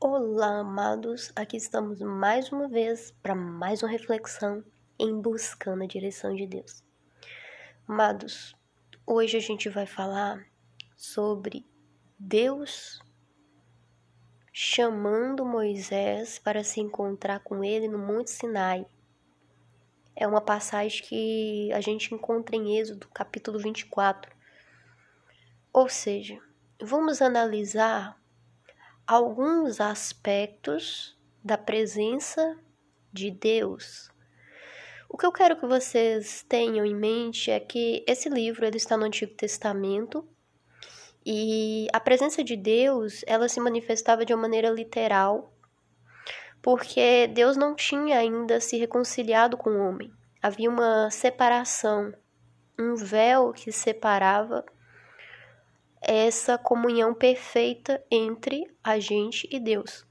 Olá, amados! Aqui estamos mais uma vez para mais uma reflexão em buscando a direção de Deus. Amados, hoje a gente vai falar sobre Deus chamando Moisés para se encontrar com ele no Monte Sinai. É uma passagem que a gente encontra em Êxodo, capítulo 24. Ou seja, vamos analisar alguns aspectos da presença de Deus. O que eu quero que vocês tenham em mente é que esse livro ele está no Antigo Testamento e a presença de Deus ela se manifestava de uma maneira literal, porque Deus não tinha ainda se reconciliado com o homem. Havia uma separação, um véu que separava essa comunhão perfeita entre a gente e Deus.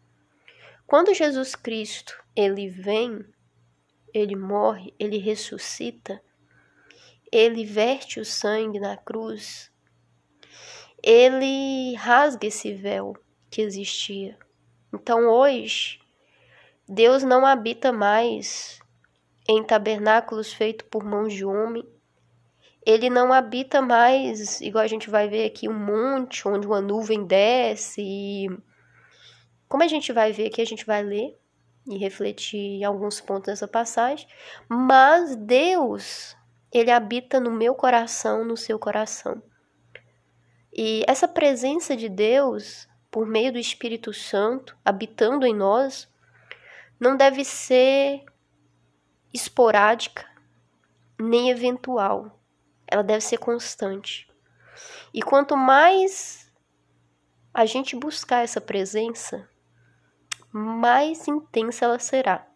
Quando Jesus Cristo, ele vem, ele morre, ele ressuscita, ele verte o sangue na cruz, ele rasga esse véu que existia. Então hoje, Deus não habita mais em tabernáculos feitos por mãos de homem, ele não habita mais, igual a gente vai ver aqui, um monte onde uma nuvem desce. E como a gente vai ver aqui, a gente vai ler e refletir em alguns pontos dessa passagem. Mas Deus, ele habita no meu coração, no seu coração. E essa presença de Deus, por meio do Espírito Santo, habitando em nós, não deve ser esporádica nem eventual ela deve ser constante. E quanto mais a gente buscar essa presença, mais intensa ela será.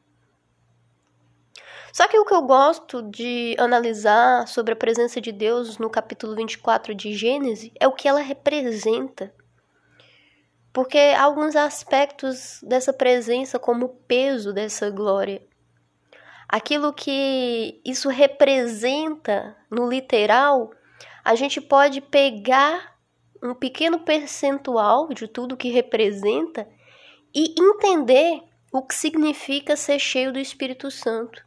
Só que o que eu gosto de analisar sobre a presença de Deus no capítulo 24 de Gênesis é o que ela representa. Porque há alguns aspectos dessa presença, como o peso dessa glória, aquilo que isso representa no literal, a gente pode pegar um pequeno percentual de tudo que representa e entender o que significa ser cheio do Espírito Santo.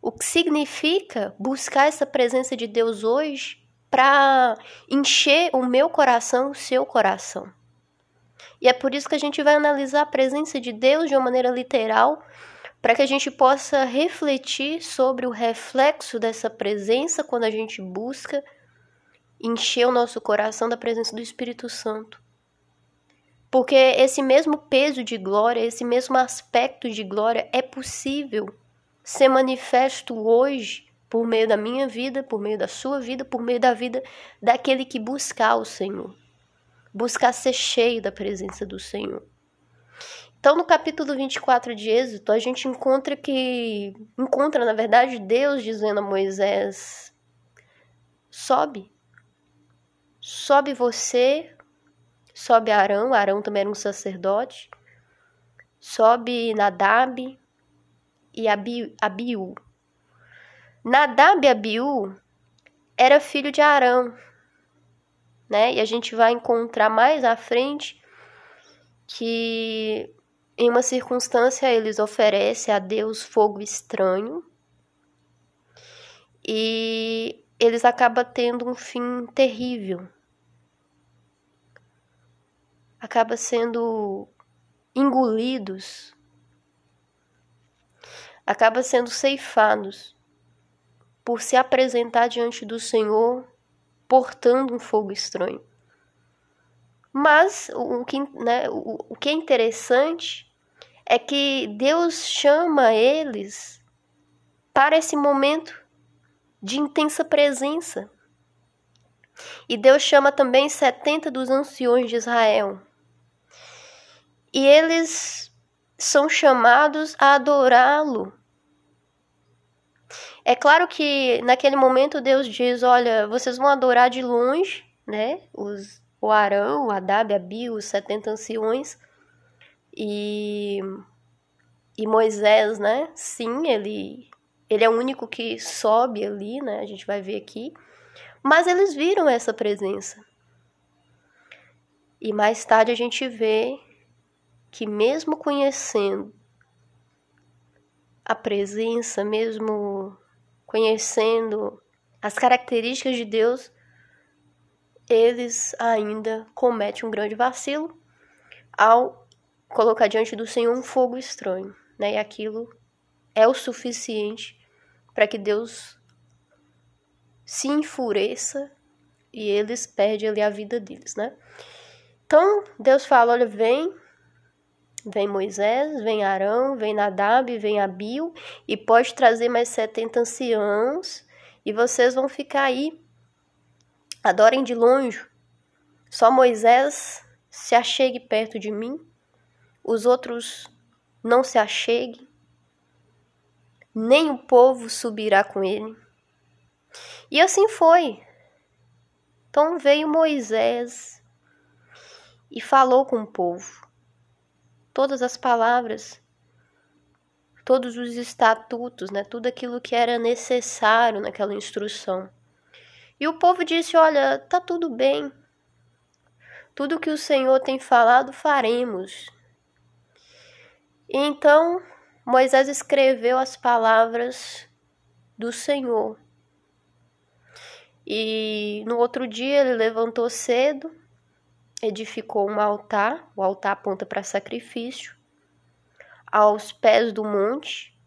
O que significa buscar essa presença de Deus hoje para encher o meu coração, o seu coração. E é por isso que a gente vai analisar a presença de Deus de uma maneira literal para que a gente possa refletir sobre o reflexo dessa presença quando a gente busca encher o nosso coração da presença do Espírito Santo. Porque esse mesmo peso de glória, esse mesmo aspecto de glória é possível ser manifesto hoje por meio da minha vida, por meio da sua vida, por meio da vida daquele que buscar o Senhor. Buscar ser cheio da presença do Senhor. Então, no capítulo 24 de Êxodo, a gente encontra que encontra, na verdade, Deus dizendo a Moisés: "Sobe. Sobe você, sobe Arão, Arão também era um sacerdote. Sobe Nadab e Abi, Abiú. Nadab e Abiú era filho de Arão, né? E a gente vai encontrar mais à frente que em uma circunstância, eles oferecem a Deus fogo estranho e eles acabam tendo um fim terrível. Acaba sendo engolidos, acaba sendo ceifados por se apresentar diante do Senhor portando um fogo estranho. Mas o que, né, o, o que é interessante é que Deus chama eles para esse momento de intensa presença. E Deus chama também 70 dos anciões de Israel. E eles são chamados a adorá-lo. É claro que naquele momento Deus diz: Olha, vocês vão adorar de longe, né? Os, o Arão, o Adab, Abi, os 70 anciões. E, e Moisés, né? Sim, ele, ele é o único que sobe ali, né? A gente vai ver aqui. Mas eles viram essa presença. E mais tarde a gente vê que, mesmo conhecendo a presença, mesmo conhecendo as características de Deus, eles ainda cometem um grande vacilo ao colocar diante do Senhor um fogo estranho, né? E aquilo é o suficiente para que Deus se enfureça e eles perdem ali a vida deles, né? Então, Deus fala, olha, vem, vem Moisés, vem Arão, vem Nadab, vem Abil, e pode trazer mais 70 anciãos, e vocês vão ficar aí, adorem de longe. Só Moisés se achegue perto de mim, os outros não se acheguem, nem o povo subirá com ele. E assim foi. Então veio Moisés e falou com o povo. Todas as palavras, todos os estatutos, né, tudo aquilo que era necessário naquela instrução. E o povo disse: Olha, tá tudo bem. Tudo que o Senhor tem falado, faremos. Então Moisés escreveu as palavras do Senhor. E no outro dia ele levantou cedo, edificou um altar, o altar aponta para sacrifício, aos pés do monte,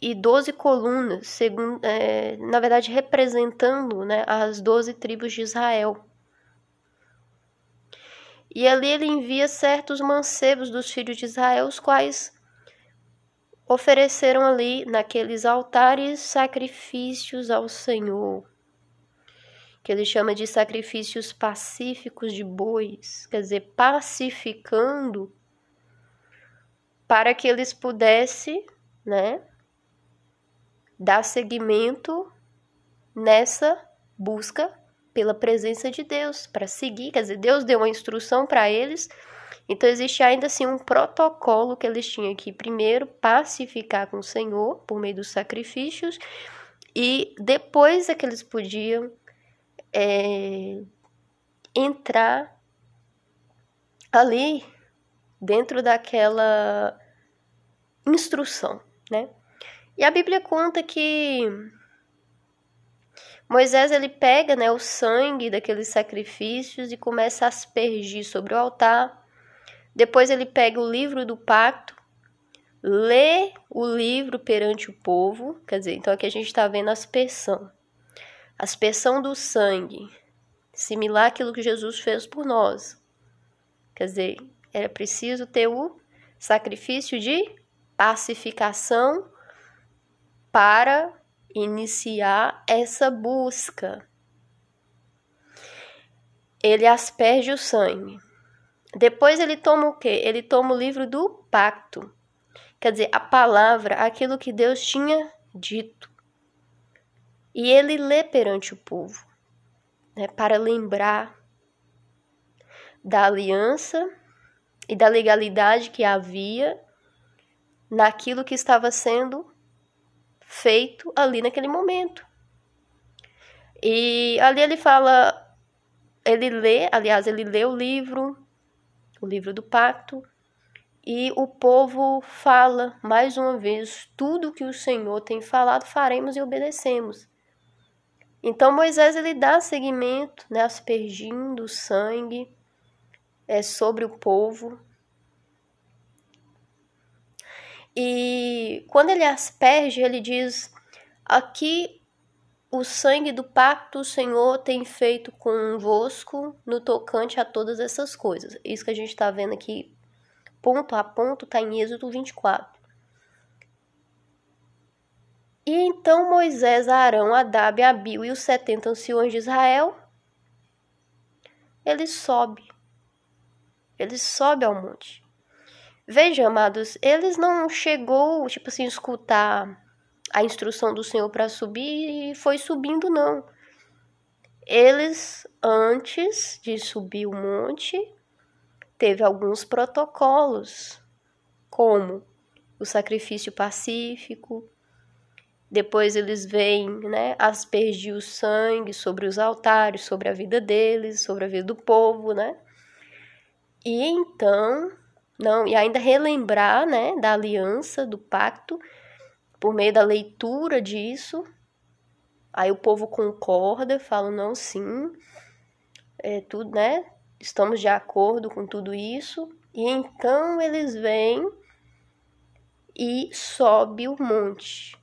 e doze colunas, segundo, é, na verdade representando né, as doze tribos de Israel. E ali ele envia certos mancebos dos filhos de Israel, os quais ofereceram ali naqueles altares sacrifícios ao Senhor, que ele chama de sacrifícios pacíficos de bois, quer dizer, pacificando para que eles pudessem, né, dar seguimento nessa busca pela presença de Deus, para seguir, quer dizer, Deus deu uma instrução para eles, então existe ainda assim um protocolo que eles tinham que primeiro pacificar com o Senhor por meio dos sacrifícios e depois é que eles podiam é, entrar ali dentro daquela instrução, né? E a Bíblia conta que Moisés ele pega né, o sangue daqueles sacrifícios e começa a aspergir sobre o altar. Depois ele pega o livro do pacto, lê o livro perante o povo. Quer dizer, então aqui a gente está vendo a aspersão. A aspersão do sangue, similar àquilo que Jesus fez por nós. Quer dizer, era preciso ter o sacrifício de pacificação para iniciar essa busca. Ele asperge o sangue. Depois ele toma o quê? Ele toma o livro do pacto. Quer dizer, a palavra, aquilo que Deus tinha dito. E ele lê perante o povo, né, para lembrar da aliança e da legalidade que havia naquilo que estava sendo feito ali naquele momento. E ali ele fala, ele lê, aliás, ele lê o livro, o livro do pacto, e o povo fala mais uma vez: tudo que o Senhor tem falado, faremos e obedecemos. Então Moisés ele dá seguimento, né, aspergindo sangue é, sobre o povo, E quando ele asperge, ele diz: Aqui o sangue do pacto o Senhor tem feito convosco no tocante a todas essas coisas. Isso que a gente está vendo aqui, ponto a ponto, está em Êxodo 24. E então Moisés, Arão, Adab, Abil e os setenta anciões de Israel, ele sobe. Ele sobe ao monte. Veja, amados, eles não chegou, tipo assim, escutar a instrução do Senhor para subir e foi subindo, não. Eles, antes de subir o monte, teve alguns protocolos, como o sacrifício pacífico, depois eles vêm, né, aspergir o sangue sobre os altares, sobre a vida deles, sobre a vida do povo, né? E então, não, e ainda relembrar, né, da aliança, do pacto, por meio da leitura disso. Aí o povo concorda, fala, não, sim, é tudo, né? Estamos de acordo com tudo isso. E então eles vêm e sobe o monte.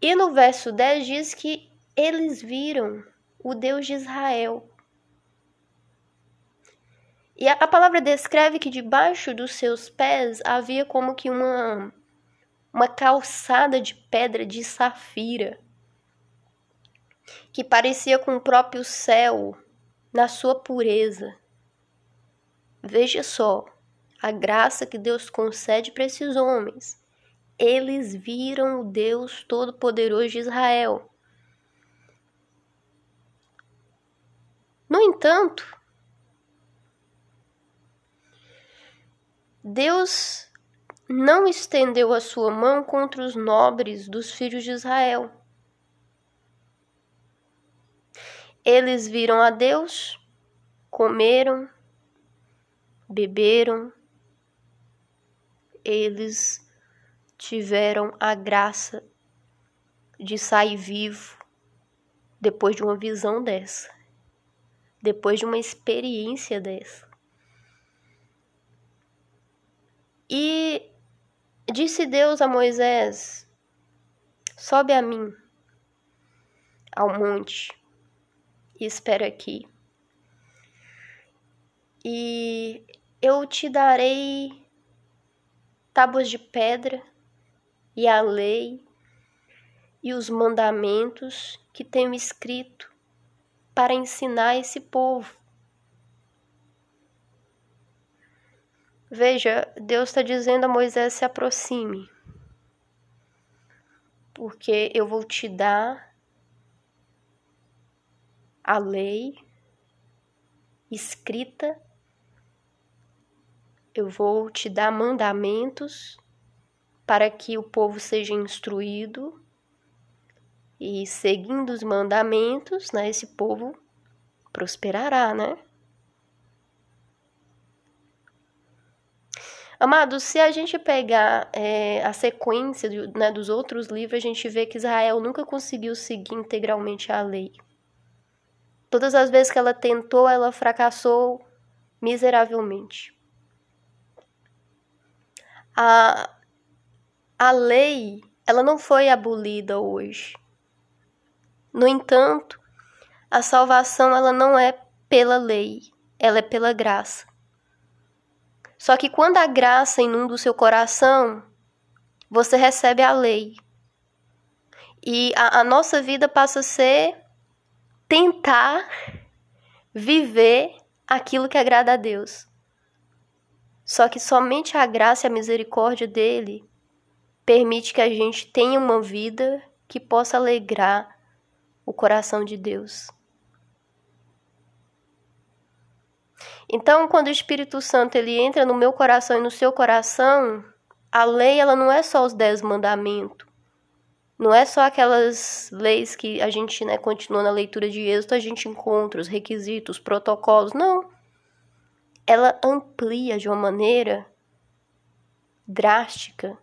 E no verso 10 diz que eles viram o Deus de Israel. E a, a palavra descreve que debaixo dos seus pés havia como que uma, uma calçada de pedra de safira, que parecia com o próprio céu na sua pureza. Veja só a graça que Deus concede para esses homens. Eles viram o Deus Todo-Poderoso de Israel. No entanto, Deus não estendeu a sua mão contra os nobres dos filhos de Israel. Eles viram a Deus, comeram, beberam, eles tiveram a graça de sair vivo depois de uma visão dessa depois de uma experiência dessa. E disse Deus a Moisés: Sobe a mim ao monte e espera aqui. E eu te darei tábuas de pedra e a lei e os mandamentos que tenho escrito para ensinar esse povo. Veja, Deus está dizendo a Moisés: se aproxime, porque eu vou te dar a lei escrita, eu vou te dar mandamentos para que o povo seja instruído e seguindo os mandamentos, né, esse povo prosperará, né? Amados, se a gente pegar é, a sequência né, dos outros livros, a gente vê que Israel nunca conseguiu seguir integralmente a lei. Todas as vezes que ela tentou, ela fracassou miseravelmente. A, a lei, ela não foi abolida hoje. No entanto, a salvação ela não é pela lei, ela é pela graça. Só que quando a graça inunda o seu coração, você recebe a lei. E a, a nossa vida passa a ser tentar viver aquilo que agrada a Deus. Só que somente a graça e a misericórdia dele permite que a gente tenha uma vida que possa alegrar o coração de Deus. Então, quando o Espírito Santo ele entra no meu coração e no seu coração, a lei ela não é só os dez mandamentos. Não é só aquelas leis que a gente, né, continua na leitura de Êxodo, a gente encontra os requisitos, os protocolos. Não. Ela amplia de uma maneira drástica.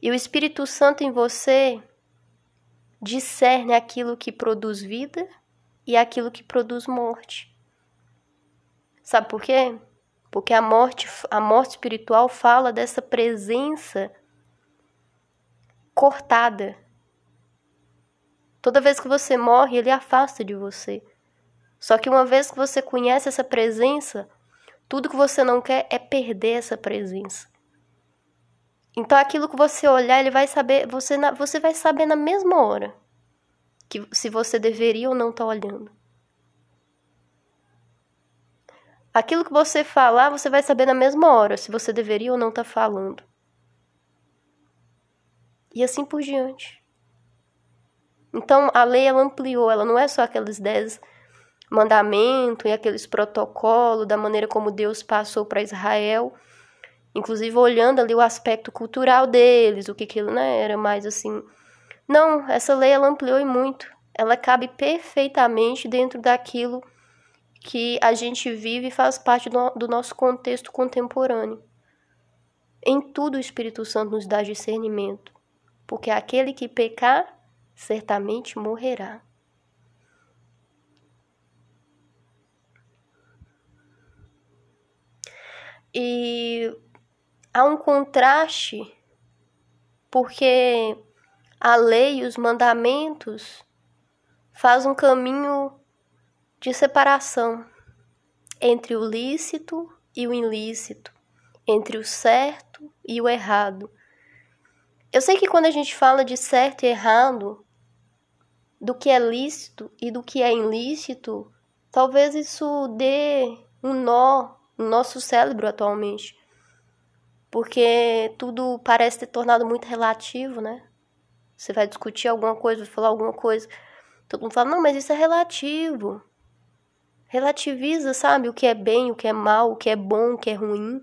E o Espírito Santo em você discerne aquilo que produz vida e aquilo que produz morte. Sabe por quê? Porque a morte, a morte espiritual fala dessa presença cortada. Toda vez que você morre, ele afasta de você. Só que uma vez que você conhece essa presença, tudo que você não quer é perder essa presença. Então aquilo que você olhar, ele vai saber, você, você vai saber na mesma hora que se você deveria ou não estar tá olhando. Aquilo que você falar, você vai saber na mesma hora se você deveria ou não estar tá falando. E assim por diante. Então a lei ela ampliou, ela não é só aqueles dez mandamentos e aqueles protocolos da maneira como Deus passou para Israel inclusive olhando ali o aspecto cultural deles, o que aquilo né, era mais assim. Não, essa lei ela ampliou e muito. Ela cabe perfeitamente dentro daquilo que a gente vive e faz parte do, do nosso contexto contemporâneo. Em tudo o Espírito Santo nos dá discernimento, porque aquele que pecar certamente morrerá. E há um contraste, porque a lei e os mandamentos faz um caminho de separação entre o lícito e o ilícito, entre o certo e o errado. Eu sei que quando a gente fala de certo e errado, do que é lícito e do que é ilícito, talvez isso dê um nó no nosso cérebro atualmente. Porque tudo parece ter tornado muito relativo, né? Você vai discutir alguma coisa, vai falar alguma coisa. Todo mundo fala, não, mas isso é relativo. Relativiza, sabe? O que é bem, o que é mal, o que é bom, o que é ruim.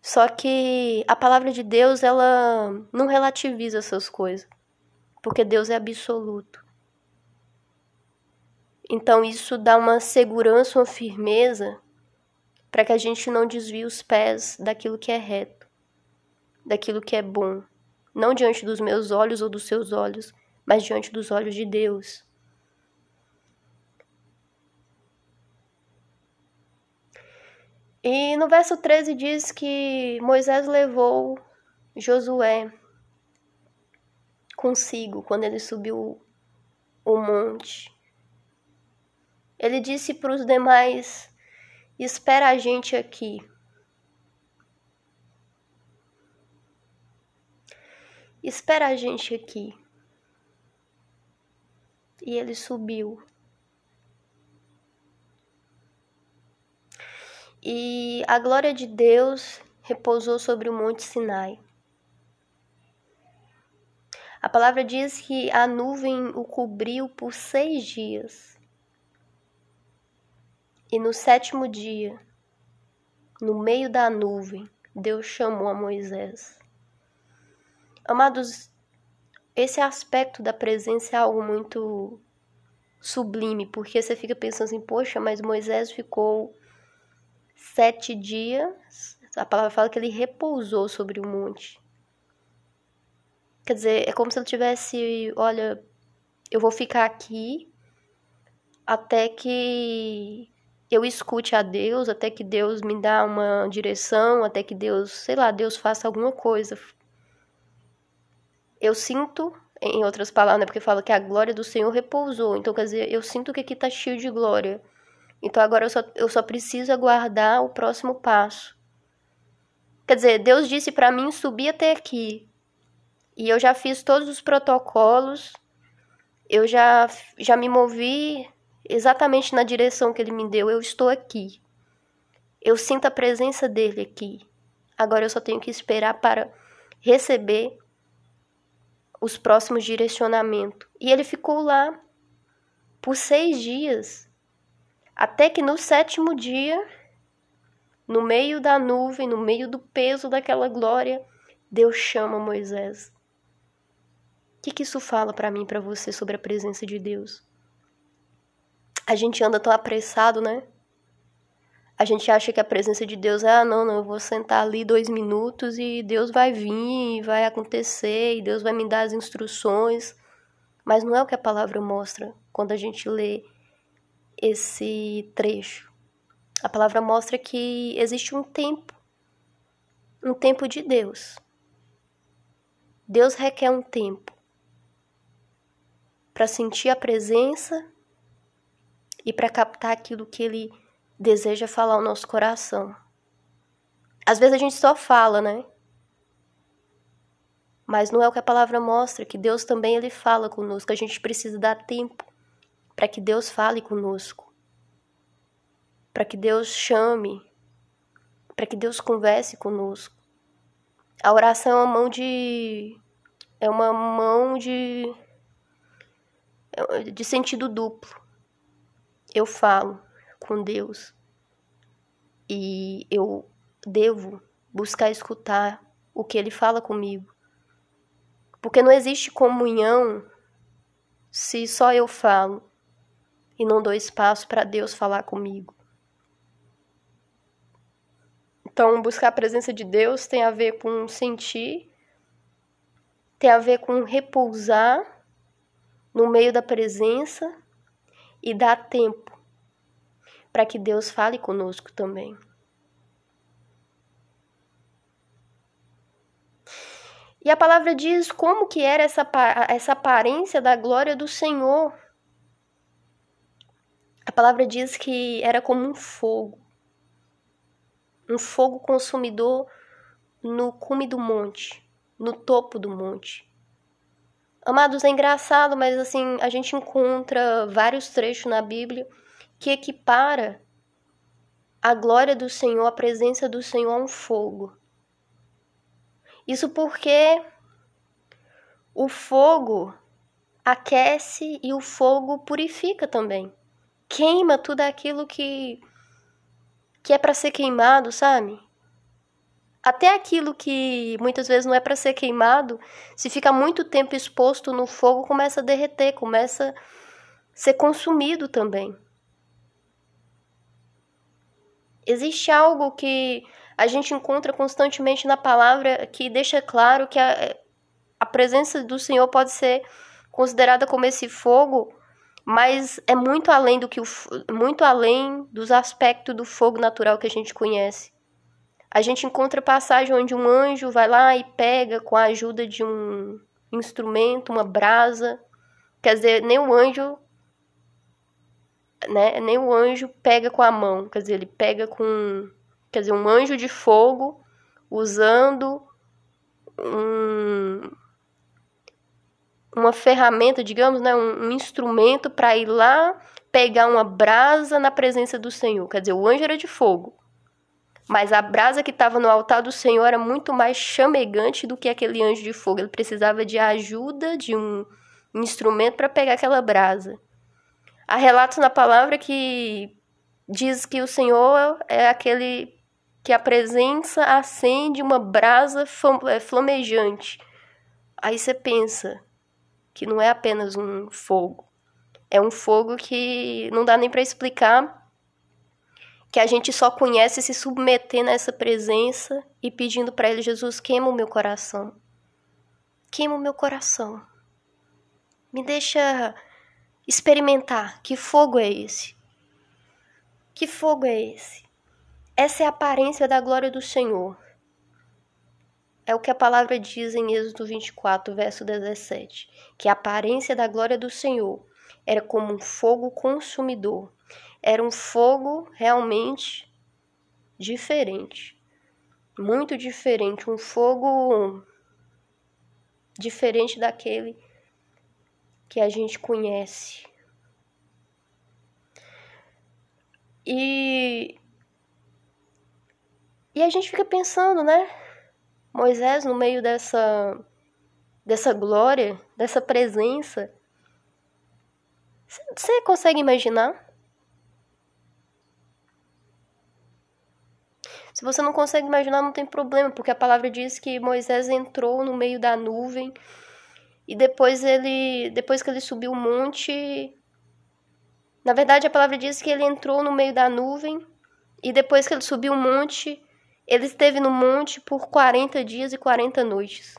Só que a palavra de Deus, ela não relativiza essas coisas. Porque Deus é absoluto. Então isso dá uma segurança, uma firmeza para que a gente não desvie os pés daquilo que é reto, daquilo que é bom, não diante dos meus olhos ou dos seus olhos, mas diante dos olhos de Deus. E no verso 13 diz que Moisés levou Josué consigo quando ele subiu o monte. Ele disse para os demais: Espera a gente aqui. Espera a gente aqui. E ele subiu. E a glória de Deus repousou sobre o Monte Sinai. A palavra diz que a nuvem o cobriu por seis dias. E no sétimo dia, no meio da nuvem, Deus chamou a Moisés. Amados, esse aspecto da presença é algo muito sublime, porque você fica pensando assim, poxa, mas Moisés ficou sete dias, a palavra fala que ele repousou sobre o monte. Quer dizer, é como se ele tivesse, olha, eu vou ficar aqui até que eu escute a Deus, até que Deus me dá uma direção, até que Deus, sei lá, Deus faça alguma coisa. Eu sinto, em outras palavras, né, porque fala que a glória do Senhor repousou. Então, quer dizer, eu sinto que aqui está cheio de glória. Então, agora eu só, eu só preciso aguardar o próximo passo. Quer dizer, Deus disse para mim subir até aqui. E eu já fiz todos os protocolos. Eu já, já me movi exatamente na direção que ele me deu. Eu estou aqui. Eu sinto a presença dele aqui. Agora eu só tenho que esperar para receber os próximos direcionamentos. E ele ficou lá por seis dias, até que no sétimo dia, no meio da nuvem, no meio do peso daquela glória, Deus chama Moisés. O que, que isso fala para mim, para você sobre a presença de Deus? a gente anda tão apressado, né? A gente acha que a presença de Deus é, ah, não, não, eu vou sentar ali dois minutos e Deus vai vir, vai acontecer, e Deus vai me dar as instruções. Mas não é o que a palavra mostra quando a gente lê esse trecho. A palavra mostra que existe um tempo, um tempo de Deus. Deus requer um tempo para sentir a presença e para captar aquilo que ele deseja falar ao nosso coração. Às vezes a gente só fala, né? Mas não é o que a palavra mostra, que Deus também ele fala conosco, a gente precisa dar tempo para que Deus fale conosco. Para que Deus chame, para que Deus converse conosco. A oração é uma mão de é uma mão de de sentido duplo eu falo com Deus e eu devo buscar escutar o que Ele fala comigo. Porque não existe comunhão se só eu falo e não dou espaço para Deus falar comigo. Então, buscar a presença de Deus tem a ver com sentir, tem a ver com repousar no meio da presença e dar tempo para que Deus fale conosco também. E a palavra diz como que era essa, essa aparência da glória do Senhor. A palavra diz que era como um fogo. Um fogo consumidor no cume do monte, no topo do monte. Amados, é engraçado, mas assim, a gente encontra vários trechos na Bíblia que equipara a glória do Senhor, a presença do Senhor a um fogo. Isso porque o fogo aquece e o fogo purifica também. Queima tudo aquilo que que é para ser queimado, sabe? Até aquilo que muitas vezes não é para ser queimado, se fica muito tempo exposto no fogo, começa a derreter, começa a ser consumido também. Existe algo que a gente encontra constantemente na palavra que deixa claro que a, a presença do Senhor pode ser considerada como esse fogo, mas é muito além do que o, muito além dos aspectos do fogo natural que a gente conhece. A gente encontra passagem onde um anjo vai lá e pega com a ajuda de um instrumento, uma brasa. Quer dizer, nem o anjo né, nem o anjo pega com a mão, quer dizer, ele pega com quer dizer, um anjo de fogo usando um, uma ferramenta, digamos, né, um, um instrumento para ir lá pegar uma brasa na presença do Senhor. Quer dizer, o anjo era de fogo, mas a brasa que estava no altar do Senhor era muito mais chamegante do que aquele anjo de fogo. Ele precisava de ajuda de um instrumento para pegar aquela brasa. Há relatos na palavra que diz que o Senhor é aquele que a presença acende uma brasa é, flamejante. Aí você pensa que não é apenas um fogo, é um fogo que não dá nem para explicar, que a gente só conhece se submeter nessa presença e pedindo para ele, Jesus, queima o meu coração. Queima o meu coração. Me deixa experimentar que fogo é esse. Que fogo é esse? Essa é a aparência da glória do Senhor. É o que a palavra diz em Êxodo 24, verso 17, que a aparência da glória do Senhor era como um fogo consumidor. Era um fogo realmente diferente. Muito diferente, um fogo diferente daquele que a gente conhece. E e a gente fica pensando, né? Moisés no meio dessa dessa glória, dessa presença. Você consegue imaginar? Se você não consegue imaginar, não tem problema, porque a palavra diz que Moisés entrou no meio da nuvem e depois ele, depois que ele subiu o monte, na verdade a palavra diz que ele entrou no meio da nuvem e depois que ele subiu o monte, ele esteve no monte por 40 dias e 40 noites.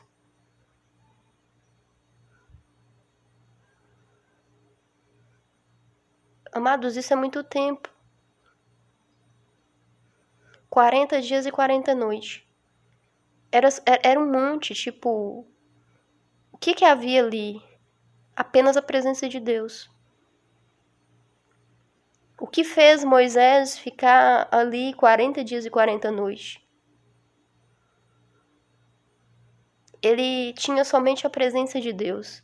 Amados, isso é muito tempo. 40 dias e 40 noites. Era, era um monte, tipo. O que, que havia ali? Apenas a presença de Deus. O que fez Moisés ficar ali 40 dias e 40 noites? ele tinha somente a presença de Deus.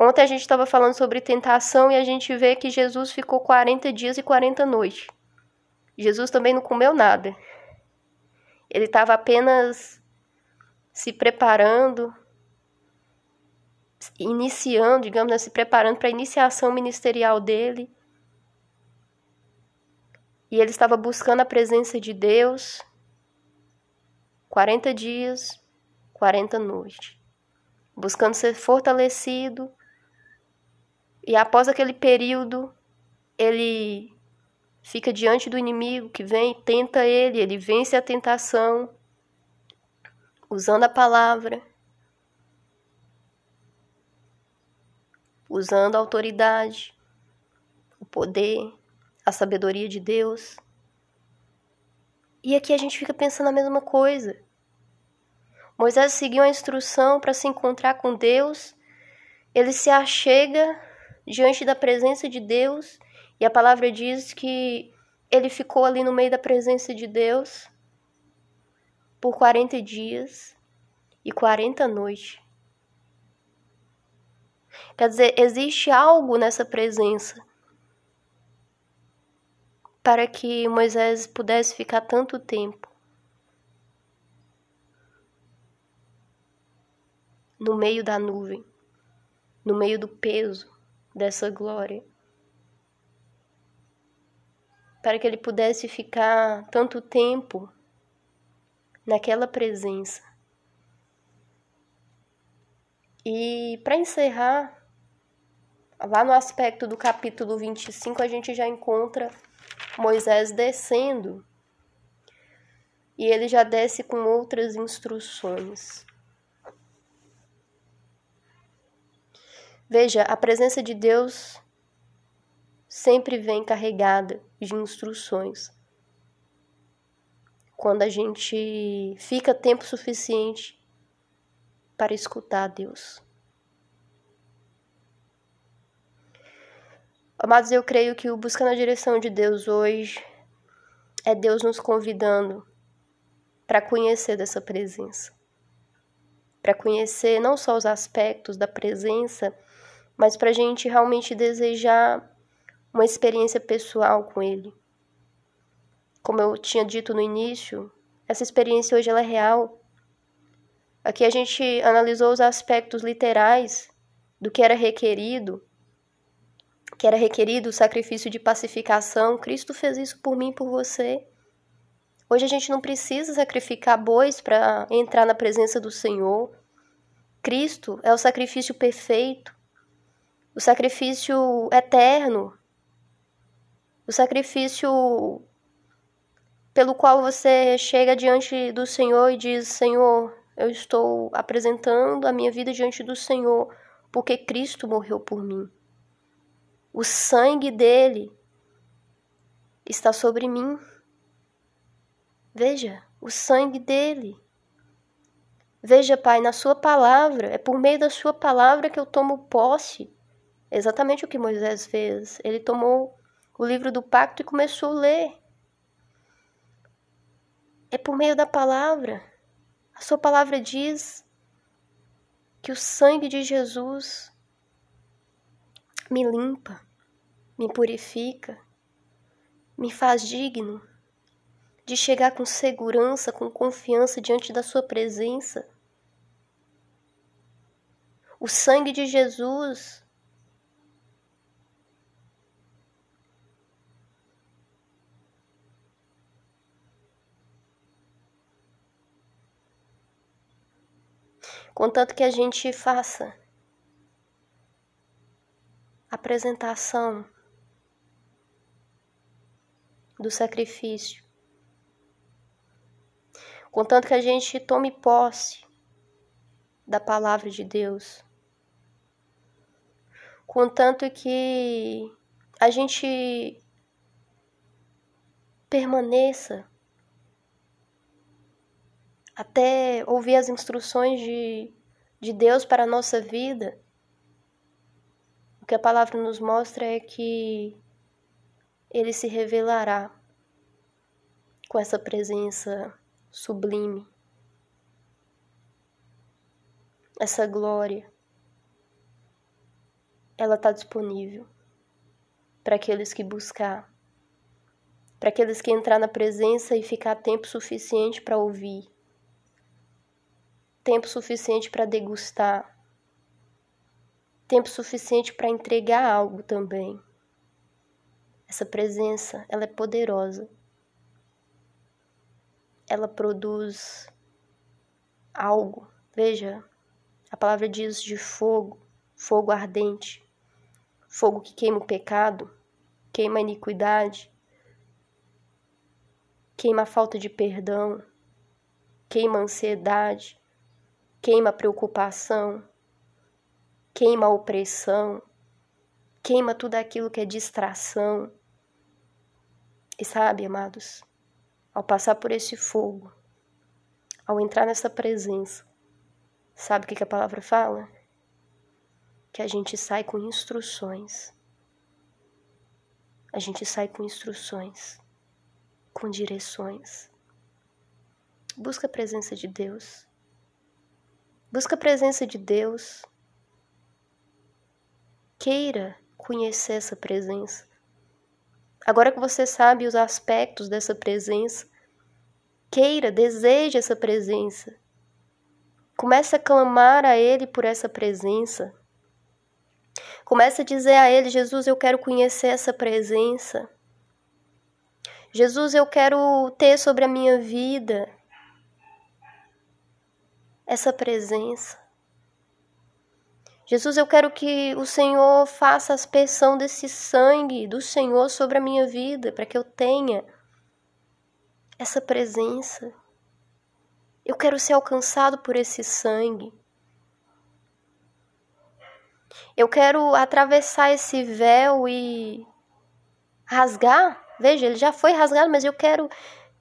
Ontem a gente estava falando sobre tentação e a gente vê que Jesus ficou 40 dias e 40 noites. Jesus também não comeu nada. Ele estava apenas se preparando, iniciando, digamos, né, se preparando para a iniciação ministerial dele. E ele estava buscando a presença de Deus 40 dias 40 noites, buscando ser fortalecido. E após aquele período ele fica diante do inimigo que vem, tenta ele, ele vence a tentação, usando a palavra, usando a autoridade, o poder, a sabedoria de Deus. E aqui a gente fica pensando a mesma coisa. Moisés seguiu a instrução para se encontrar com Deus, ele se achega diante da presença de Deus e a palavra diz que ele ficou ali no meio da presença de Deus por 40 dias e 40 noites. Quer dizer, existe algo nessa presença para que Moisés pudesse ficar tanto tempo no meio da nuvem, no meio do peso dessa glória para que ele pudesse ficar tanto tempo naquela presença. E para encerrar, lá no aspecto do capítulo 25, a gente já encontra Moisés descendo e ele já desce com outras instruções. Veja, a presença de Deus sempre vem carregada de instruções. Quando a gente fica tempo suficiente para escutar Deus. Amados, eu creio que o Buscando a Direção de Deus hoje é Deus nos convidando para conhecer dessa presença. Para conhecer não só os aspectos da presença, mas para a gente realmente desejar uma experiência pessoal com ele. Como eu tinha dito no início, essa experiência hoje ela é real. Aqui a gente analisou os aspectos literais do que era requerido, que era requerido o sacrifício de pacificação. Cristo fez isso por mim e por você. Hoje a gente não precisa sacrificar bois para entrar na presença do Senhor. Cristo é o sacrifício perfeito, o sacrifício eterno o sacrifício pelo qual você chega diante do Senhor e diz: Senhor, eu estou apresentando a minha vida diante do Senhor, porque Cristo morreu por mim. O sangue dele está sobre mim. Veja, o sangue dele. Veja, Pai, na Sua palavra, é por meio da Sua palavra que eu tomo posse. Exatamente o que Moisés fez. Ele tomou o livro do pacto e começou a ler. É por meio da palavra. A sua palavra diz que o sangue de Jesus me limpa, me purifica, me faz digno de chegar com segurança, com confiança diante da Sua presença. O sangue de Jesus Contanto que a gente faça apresentação do sacrifício. Contanto que a gente tome posse da palavra de Deus. Contanto que a gente permaneça até ouvir as instruções de, de Deus para a nossa vida, o que a palavra nos mostra é que Ele se revelará com essa presença sublime, essa glória. Ela está disponível para aqueles que buscar, para aqueles que entrar na presença e ficar tempo suficiente para ouvir tempo suficiente para degustar, tempo suficiente para entregar algo também. Essa presença, ela é poderosa. Ela produz algo. Veja, a palavra diz de fogo, fogo ardente, fogo que queima o pecado, queima a iniquidade, queima a falta de perdão, queima a ansiedade, queima a preocupação, queima a opressão, queima tudo aquilo que é distração. E sabe, amados, ao passar por esse fogo, ao entrar nessa presença, sabe o que, a palavra fala? Que a gente sai com instruções. A gente sai com instruções, com direções. Busca a presença de Deus. Busca a presença de Deus. Queira conhecer essa presença. Agora que você sabe os aspectos dessa presença, queira, deseje essa presença. Comece a clamar a Ele por essa presença. Comece a dizer a Ele: Jesus, eu quero conhecer essa presença. Jesus, eu quero ter sobre a minha vida essa presença. Jesus, eu quero que o Senhor faça a aspersão desse sangue do Senhor sobre a minha vida, para que eu tenha essa presença. Eu quero ser alcançado por esse sangue. Eu quero atravessar esse véu e rasgar. Veja, ele já foi rasgado, mas eu quero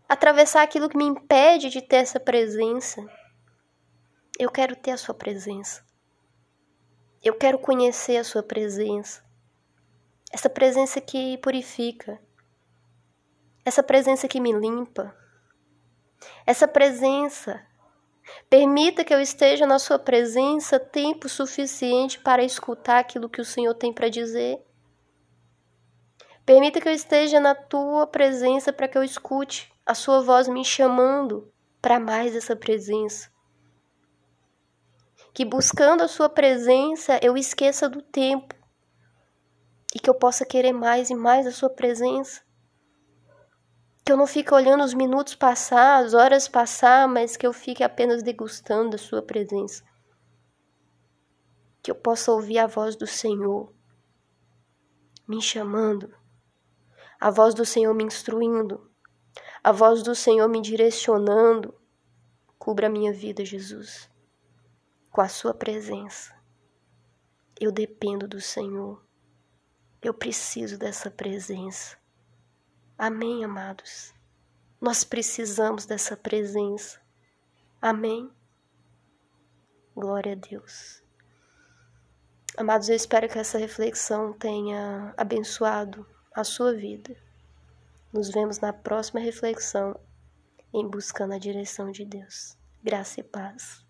atravessar aquilo que me impede de ter essa presença. Eu quero ter a sua presença. Eu quero conhecer a Sua presença. Essa presença que purifica. Essa presença que me limpa. Essa presença. Permita que eu esteja na Sua presença tempo suficiente para escutar aquilo que o Senhor tem para dizer. Permita que eu esteja na Tua presença para que eu escute a Sua voz me chamando para mais essa presença que buscando a Sua presença eu esqueça do tempo e que eu possa querer mais e mais a Sua presença. Que eu não fique olhando os minutos passar, as horas passar, mas que eu fique apenas degustando a Sua presença. Que eu possa ouvir a voz do Senhor me chamando, a voz do Senhor me instruindo, a voz do Senhor me direcionando. Cubra a minha vida, Jesus com a Sua presença. Eu dependo do Senhor. Eu preciso dessa presença. Amém, amados? Nós precisamos dessa presença. Amém? Glória a Deus. Amados, eu espero que essa reflexão tenha abençoado a sua vida. Nos vemos na próxima reflexão em Buscando a Direção de Deus. Graça e paz.